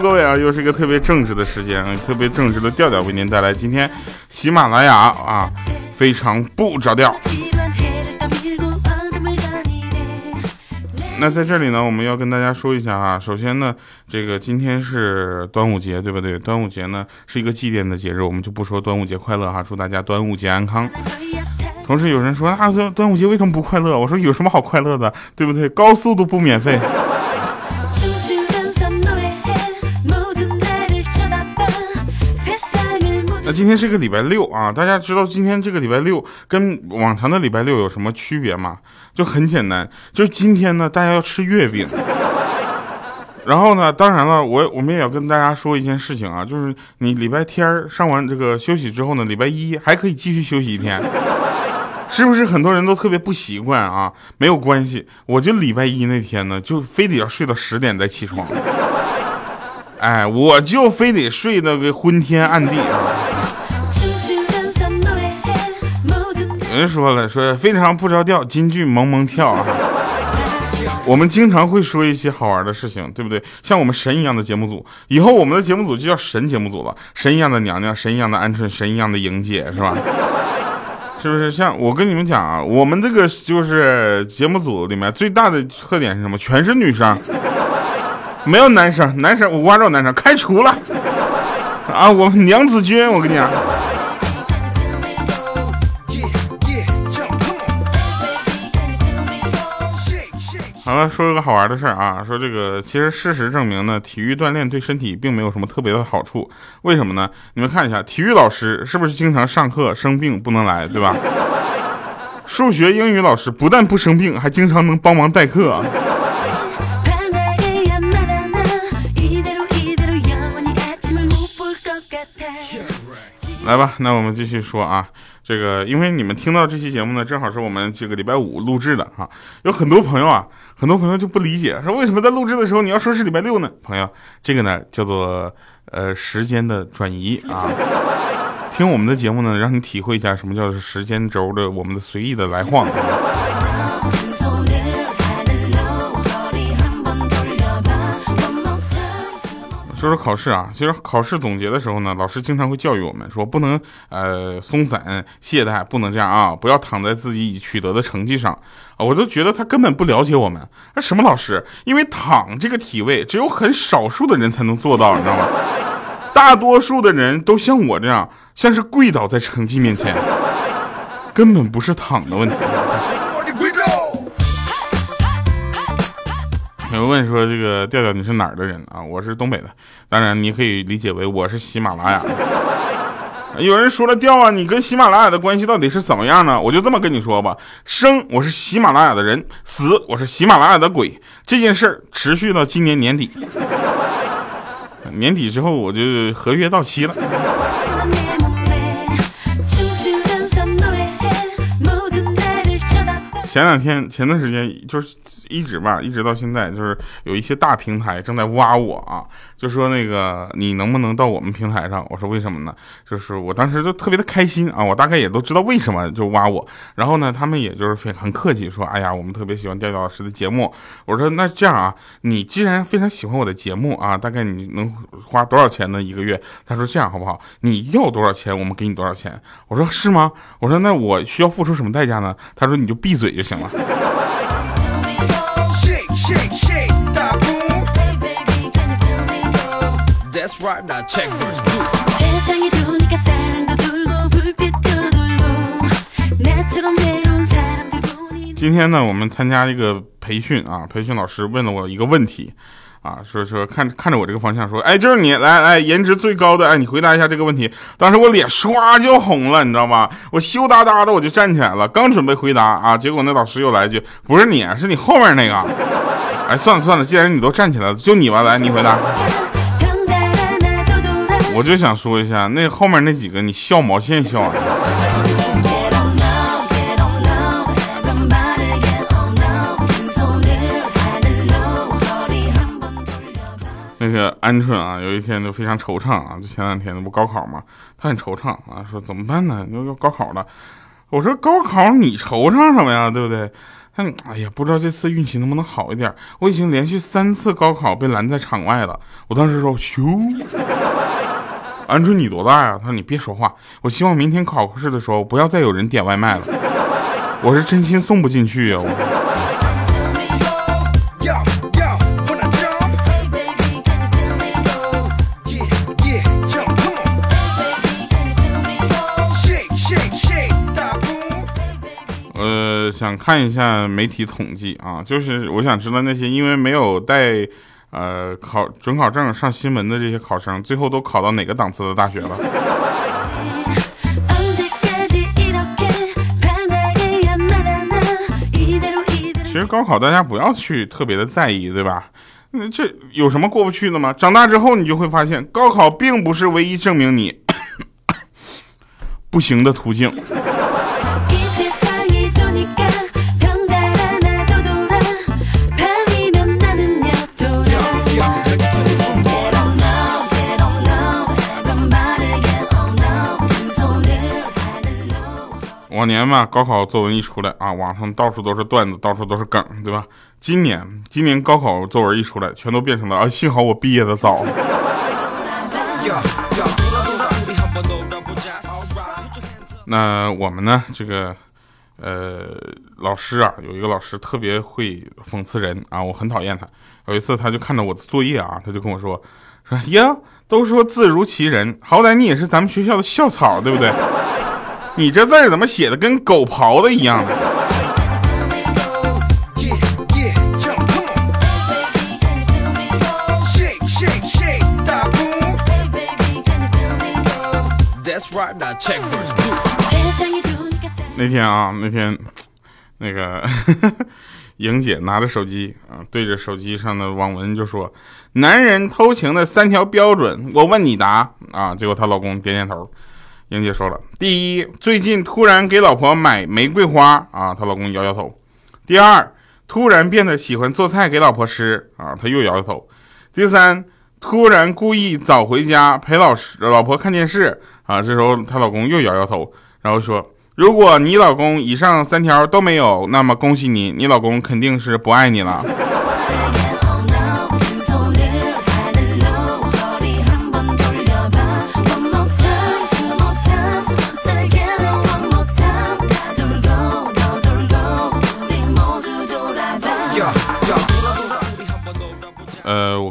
各位啊，又是一个特别正直的时间，特别正直的调调为您带来今天喜马拉雅啊非常不着调。那在这里呢，我们要跟大家说一下啊，首先呢，这个今天是端午节，对不对？端午节呢是一个祭奠的节日，我们就不说端午节快乐哈，祝大家端午节安康。同时有人说啊，端午节为什么不快乐？我说有什么好快乐的，对不对？高速都不免费。今天是个礼拜六啊，大家知道今天这个礼拜六跟往常的礼拜六有什么区别吗？就很简单，就是今天呢，大家要吃月饼。然后呢，当然了，我我们也要跟大家说一件事情啊，就是你礼拜天上完这个休息之后呢，礼拜一还可以继续休息一天。是不是很多人都特别不习惯啊？没有关系，我就礼拜一那天呢，就非得要睡到十点再起床。哎，我就非得睡那个昏天暗地啊。人说了，说非常不着调，京剧萌萌跳啊。我们经常会说一些好玩的事情，对不对？像我们神一样的节目组，以后我们的节目组就叫神节目组了。神一样的娘娘，神一样的鹌鹑，神一样的莹姐，是吧？是不是像我跟你们讲啊？我们这个就是节目组里面最大的特点是什么？全是女生，没有男生，男生五花肉男生开除了啊！我们娘子军，我跟你讲。好了，说一个好玩的事儿啊，说这个其实事实证明呢，体育锻炼对身体并没有什么特别的好处。为什么呢？你们看一下，体育老师是不是经常上课生病不能来，对吧？数学、英语老师不但不生病，还经常能帮忙代课。来吧，那我们继续说啊。这个，因为你们听到这期节目呢，正好是我们这个礼拜五录制的哈。有很多朋友啊，很多朋友就不理解，说为什么在录制的时候你要说是礼拜六呢？朋友，这个呢叫做呃时间的转移啊。听我们的节目呢，让你体会一下什么叫做时间轴的我们的随意的来晃。说说考试啊，其实考试总结的时候呢，老师经常会教育我们说，不能呃松散懈怠，不能这样啊，不要躺在自己已取得的成绩上啊。我都觉得他根本不了解我们。那什么老师？因为躺这个体位，只有很少数的人才能做到，你知道吗？大多数的人都像我这样，像是跪倒在成绩面前，根本不是躺的问题。有人问说：“这个调调你是哪儿的人啊？”我是东北的，当然你可以理解为我是喜马拉雅。有人说了：“调啊，你跟喜马拉雅的关系到底是怎么样呢？”我就这么跟你说吧：生我是喜马拉雅的人，死我是喜马拉雅的鬼。这件事儿持续到今年年底，年底之后我就合约到期了。前两天前段时间就是。一直吧，一直到现在，就是有一些大平台正在挖我啊，就说那个你能不能到我们平台上？我说为什么呢？就是我当时就特别的开心啊，我大概也都知道为什么就挖我。然后呢，他们也就是很很客气说，哎呀，我们特别喜欢调调老师的节目。我说那这样啊，你既然非常喜欢我的节目啊，大概你能花多少钱呢？一个月？他说这样好不好？你要多少钱，我们给你多少钱。我说是吗？我说那我需要付出什么代价呢？他说你就闭嘴就行了。今天呢，我们参加一个培训啊，培训老师问了我一个问题啊，说说看看着我这个方向说，哎，就是你来来，颜值最高的，哎，你回答一下这个问题。当时我脸唰就红了，你知道吗？我羞答答的我就站起来了，刚准备回答啊，结果那老师又来一句，不是你，是你后面那个。哎，算了算了，既然你都站起来了，就你吧，来，你回答。我就想说一下，那后面那几个你笑毛线笑啊？那个鹌鹑啊，有一天就非常惆怅啊，就前两天那不高考嘛，他很惆怅啊，说怎么办呢？要要高考了。我说高考你惆怅什么呀？对不对？哎呀，不知道这次运气能不能好一点。我已经连续三次高考被拦在场外了。我当时说，咻。鹌鹑你多大呀？他说你别说话。我希望明天考试的时候不要再有人点外卖了。我是真心送不进去呀。想看一下媒体统计啊，就是我想知道那些因为没有带。呃，考准考证上新闻的这些考生，最后都考到哪个档次的大学了？其实高考大家不要去特别的在意，对吧？那这有什么过不去的吗？长大之后你就会发现，高考并不是唯一证明你 不行的途径。往年嘛，高考作文一出来啊，网上到处都是段子，到处都是梗，对吧？今年，今年高考作文一出来，全都变成了啊，幸好我毕业的早。那我们呢？这个，呃，老师啊，有一个老师特别会讽刺人啊，我很讨厌他。有一次，他就看到我的作业啊，他就跟我说：“说呀，都说字如其人，好歹你也是咱们学校的校草，对不对？”你这字怎么写的跟狗刨子一样呢？那天啊，那天，那个 莹姐拿着手机啊，对着手机上的网文就说：“男人偷情的三条标准，我问你答啊。”结果她老公点点头。英姐说了，第一，最近突然给老婆买玫瑰花啊，她老公摇摇头。第二，突然变得喜欢做菜给老婆吃啊，他又摇摇头。第三，突然故意早回家陪老师老婆看电视啊，这时候她老公又摇摇头，然后说，如果你老公以上三条都没有，那么恭喜你，你老公肯定是不爱你了。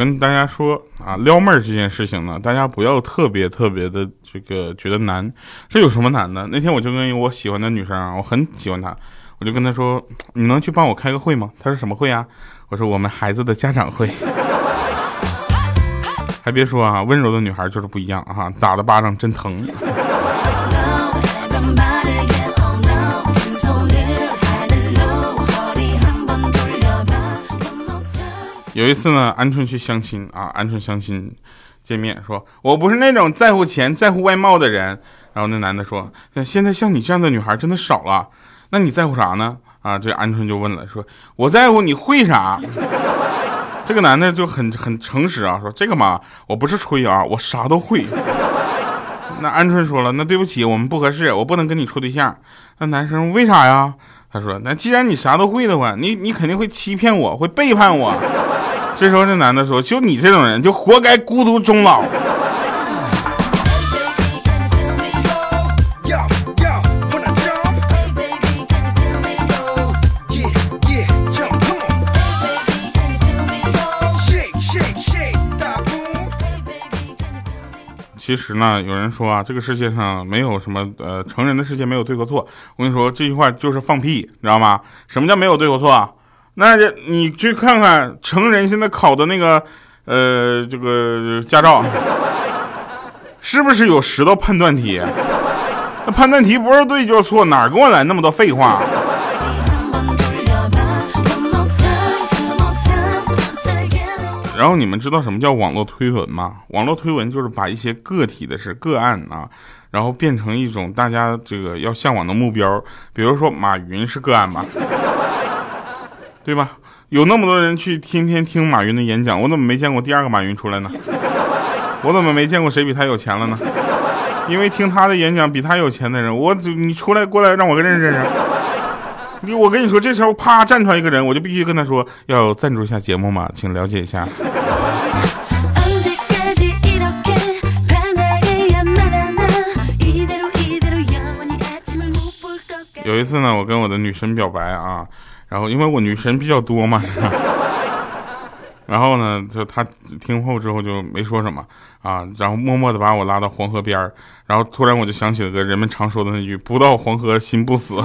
跟大家说啊，撩妹儿这件事情呢，大家不要特别特别的这个觉得难，这有什么难的？那天我就跟我喜欢的女生啊，我很喜欢她，我就跟她说，你能去帮我开个会吗？她说什么会啊？我说我们孩子的家长会。还别说啊，温柔的女孩就是不一样啊，打的巴掌真疼。有一次呢，鹌鹑去相亲啊，鹌鹑相亲见面，说我不是那种在乎钱、在乎外貌的人。然后那男的说，那现在像你这样的女孩真的少了，那你在乎啥呢？啊，这鹌鹑就问了，说我在乎你会啥？这个男的就很很诚实啊，说这个嘛，我不是吹啊，我啥都会。那鹌鹑说了，那对不起，我们不合适，我不能跟你处对象。那男生为啥呀？他说，那既然你啥都会的话，你你肯定会欺骗我，会背叛我。这时候，这男的说：“就你这种人，就活该孤独终老。”其实呢，有人说啊，这个世界上没有什么呃，成人的世界没有对和错。我跟你说，这句话就是放屁，你知道吗？什么叫没有对和错？那这你去看看成人现在考的那个，呃，这个驾照，是不是有十道判断题？那判断题不是对就是错，哪给我来那么多废话？然后你们知道什么叫网络推文吗？网络推文就是把一些个体的事、个案啊，然后变成一种大家这个要向往的目标。比如说马云是个案吧。对吧？有那么多人去天天听马云的演讲，我怎么没见过第二个马云出来呢？我怎么没见过谁比他有钱了呢？因为听他的演讲，比他有钱的人，我你出来过来让我认识认识。你我跟你说，这时候啪站出来一个人，我就必须跟他说要赞助一下节目嘛，请了解一下。有一次呢，我跟我的女神表白啊，然后因为我女神比较多嘛，然后呢，就她听后之后就没说什么啊，然后默默的把我拉到黄河边儿，然后突然我就想起了个人们常说的那句“不到黄河心不死”，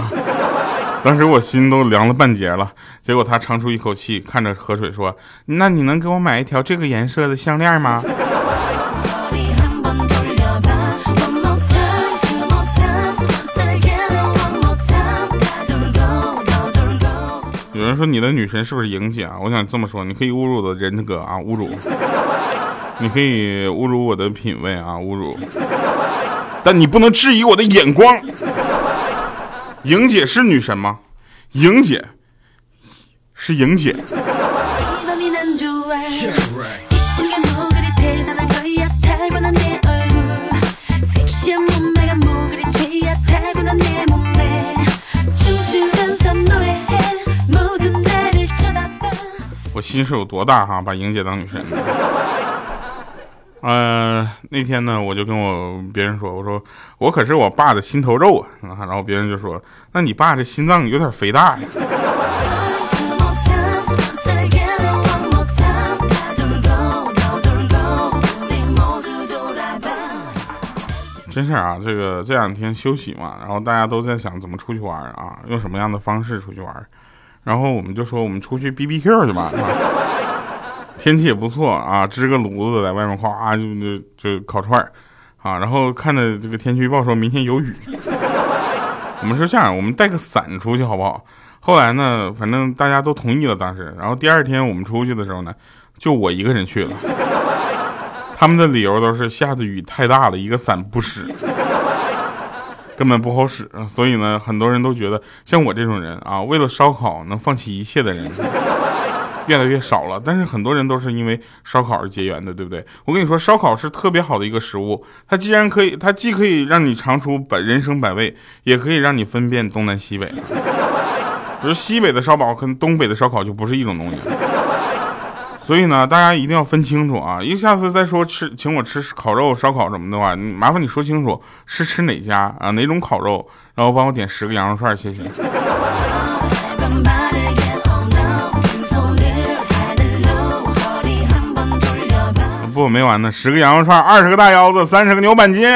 当时我心都凉了半截了。结果她长出一口气，看着河水说：“那你能给我买一条这个颜色的项链吗？”说你的女神是不是莹姐啊？我想这么说，你可以侮辱我的人格啊，侮辱；你可以侮辱我的品味啊，侮辱。但你不能质疑我的眼光。莹姐是女神吗？莹姐是莹姐。我心是有多大哈，把莹姐当女神。呃，那天呢，我就跟我别人说，我说我可是我爸的心头肉啊。然后别人就说，那你爸这心脏有点肥大呀。真事啊，这个这两天休息嘛，然后大家都在想怎么出去玩啊，用什么样的方式出去玩。然后我们就说，我们出去 B B Q 去吧，天气也不错啊，支个炉子在外面哗就就就烤串儿啊。然后看着这个天气预报说明天有雨，我们说这样，我们带个伞出去好不好？后来呢，反正大家都同意了当时。然后第二天我们出去的时候呢，就我一个人去了，他们的理由都是下的雨太大了，一个伞不使。根本不好使，所以呢，很多人都觉得像我这种人啊，为了烧烤能放弃一切的人越来越少了。但是很多人都是因为烧烤而结缘的，对不对？我跟你说，烧烤是特别好的一个食物，它既然可以，它既可以让你尝出百人生百味，也可以让你分辨东南西北。比如西北的烧烤跟东北的烧烤就不是一种东西。所以呢，大家一定要分清楚啊！一下次再说吃，请我吃烤肉、烧烤什么的话，麻烦你说清楚是吃哪家啊，哪种烤肉，然后帮我点十个羊肉串，谢谢。不，没完呢，十个羊肉串，二十个大腰子，三十个牛板筋。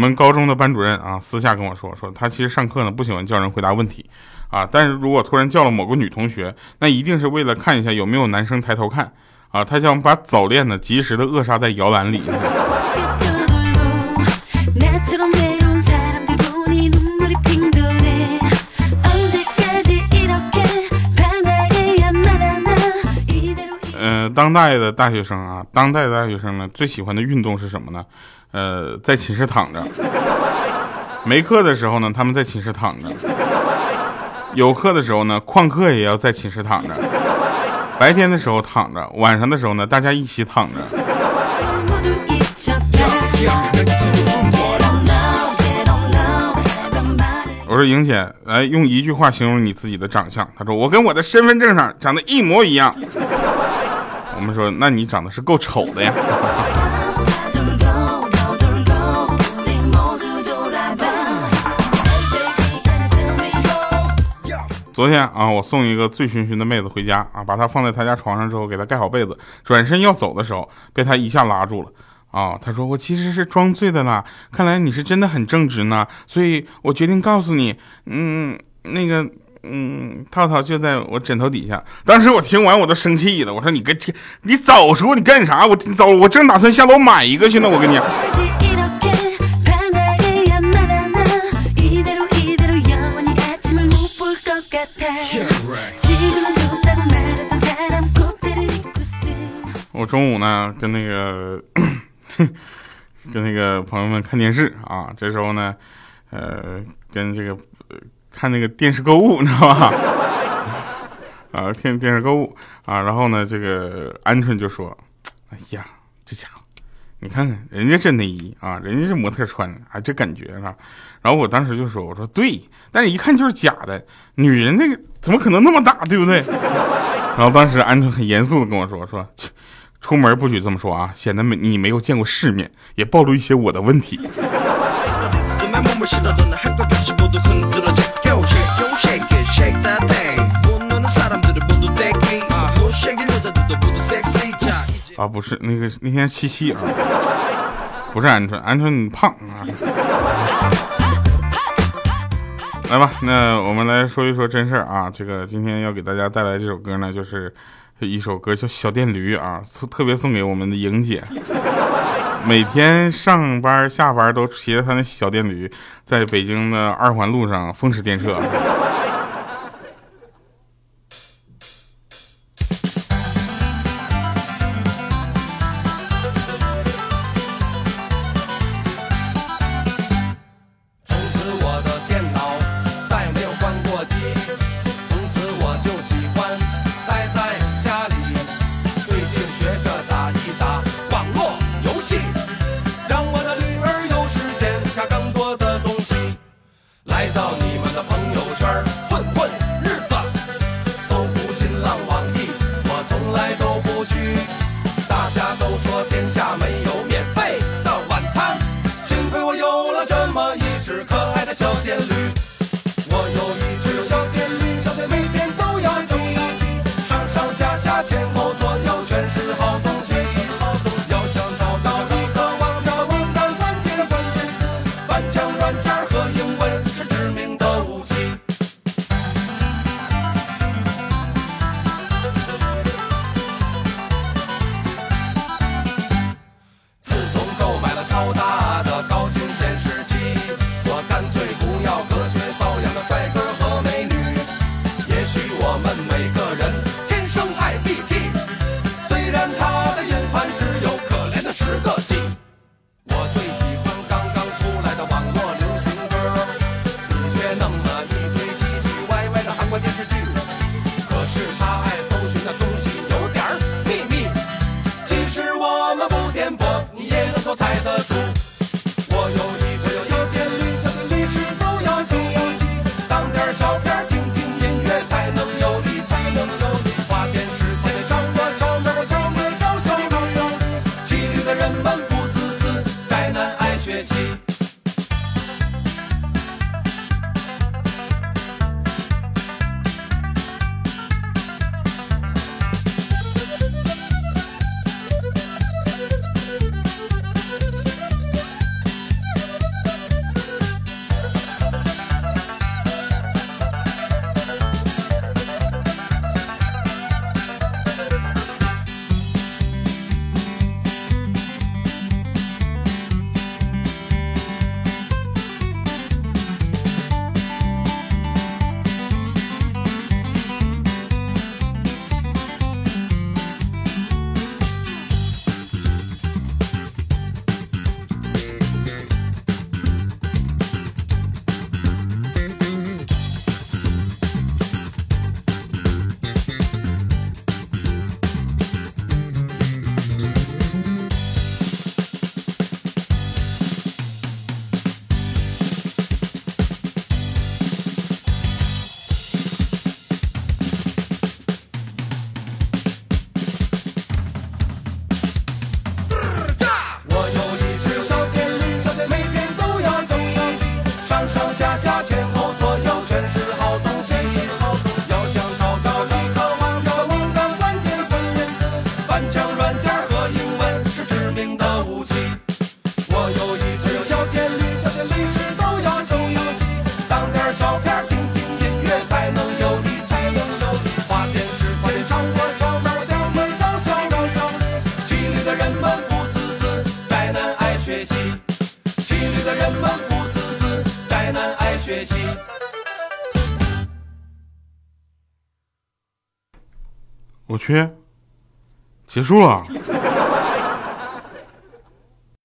我们高中的班主任啊，私下跟我说，说他其实上课呢不喜欢叫人回答问题，啊，但是如果突然叫了某个女同学，那一定是为了看一下有没有男生抬头看，啊，他想把早恋呢及时的扼杀在摇篮里。当代的大学生啊，当代的大学生呢最喜欢的运动是什么呢？呃，在寝室躺着，没课的时候呢，他们在寝室躺着；有课的时候呢，旷课也要在寝室躺着。白天的时候躺着，晚上的时候呢，大家一起躺着。我说莹姐，来用一句话形容你自己的长相。她说我跟我的身份证上长得一模一样。我们说，那你长得是够丑的呀。昨天啊，我送一个醉醺醺的妹子回家啊，把她放在她家床上之后，给她盖好被子，转身要走的时候，被她一下拉住了啊。她说：“我其实是装醉的啦，看来你是真的很正直呢，所以我决定告诉你，嗯，那个，嗯，套套就在我枕头底下。”当时我听完我都生气了，我说：“你跟你早说你干啥？我早我正打算下楼买一个去呢，我跟你。”我中午呢，跟那个 跟那个朋友们看电视啊，这时候呢，呃，跟这个看那个电视购物，你知道吧？啊，电电视购物啊，然后呢，这个鹌鹑就说：“哎呀，这家伙，你看看人家这内衣啊，人家是模特穿的，啊，这感觉是吧？”然后我当时就说：“我说对，但是一看就是假的，女人那个怎么可能那么大，对不对？”然后当时鹌鹑很严肃的跟我说：“说出门不许这么说啊，显得没你没有见过世面，也暴露一些我的问题。”啊，不是那个那天七夕啊，不是鹌鹑，鹌鹑你胖啊。来吧，那我们来说一说真事儿啊。这个今天要给大家带来这首歌呢，就是一首歌叫《小电驴》啊，特别送给我们的莹姐。每天上班下班都骑着他那小电驴，在北京的二环路上风驰电掣。我去，结束了。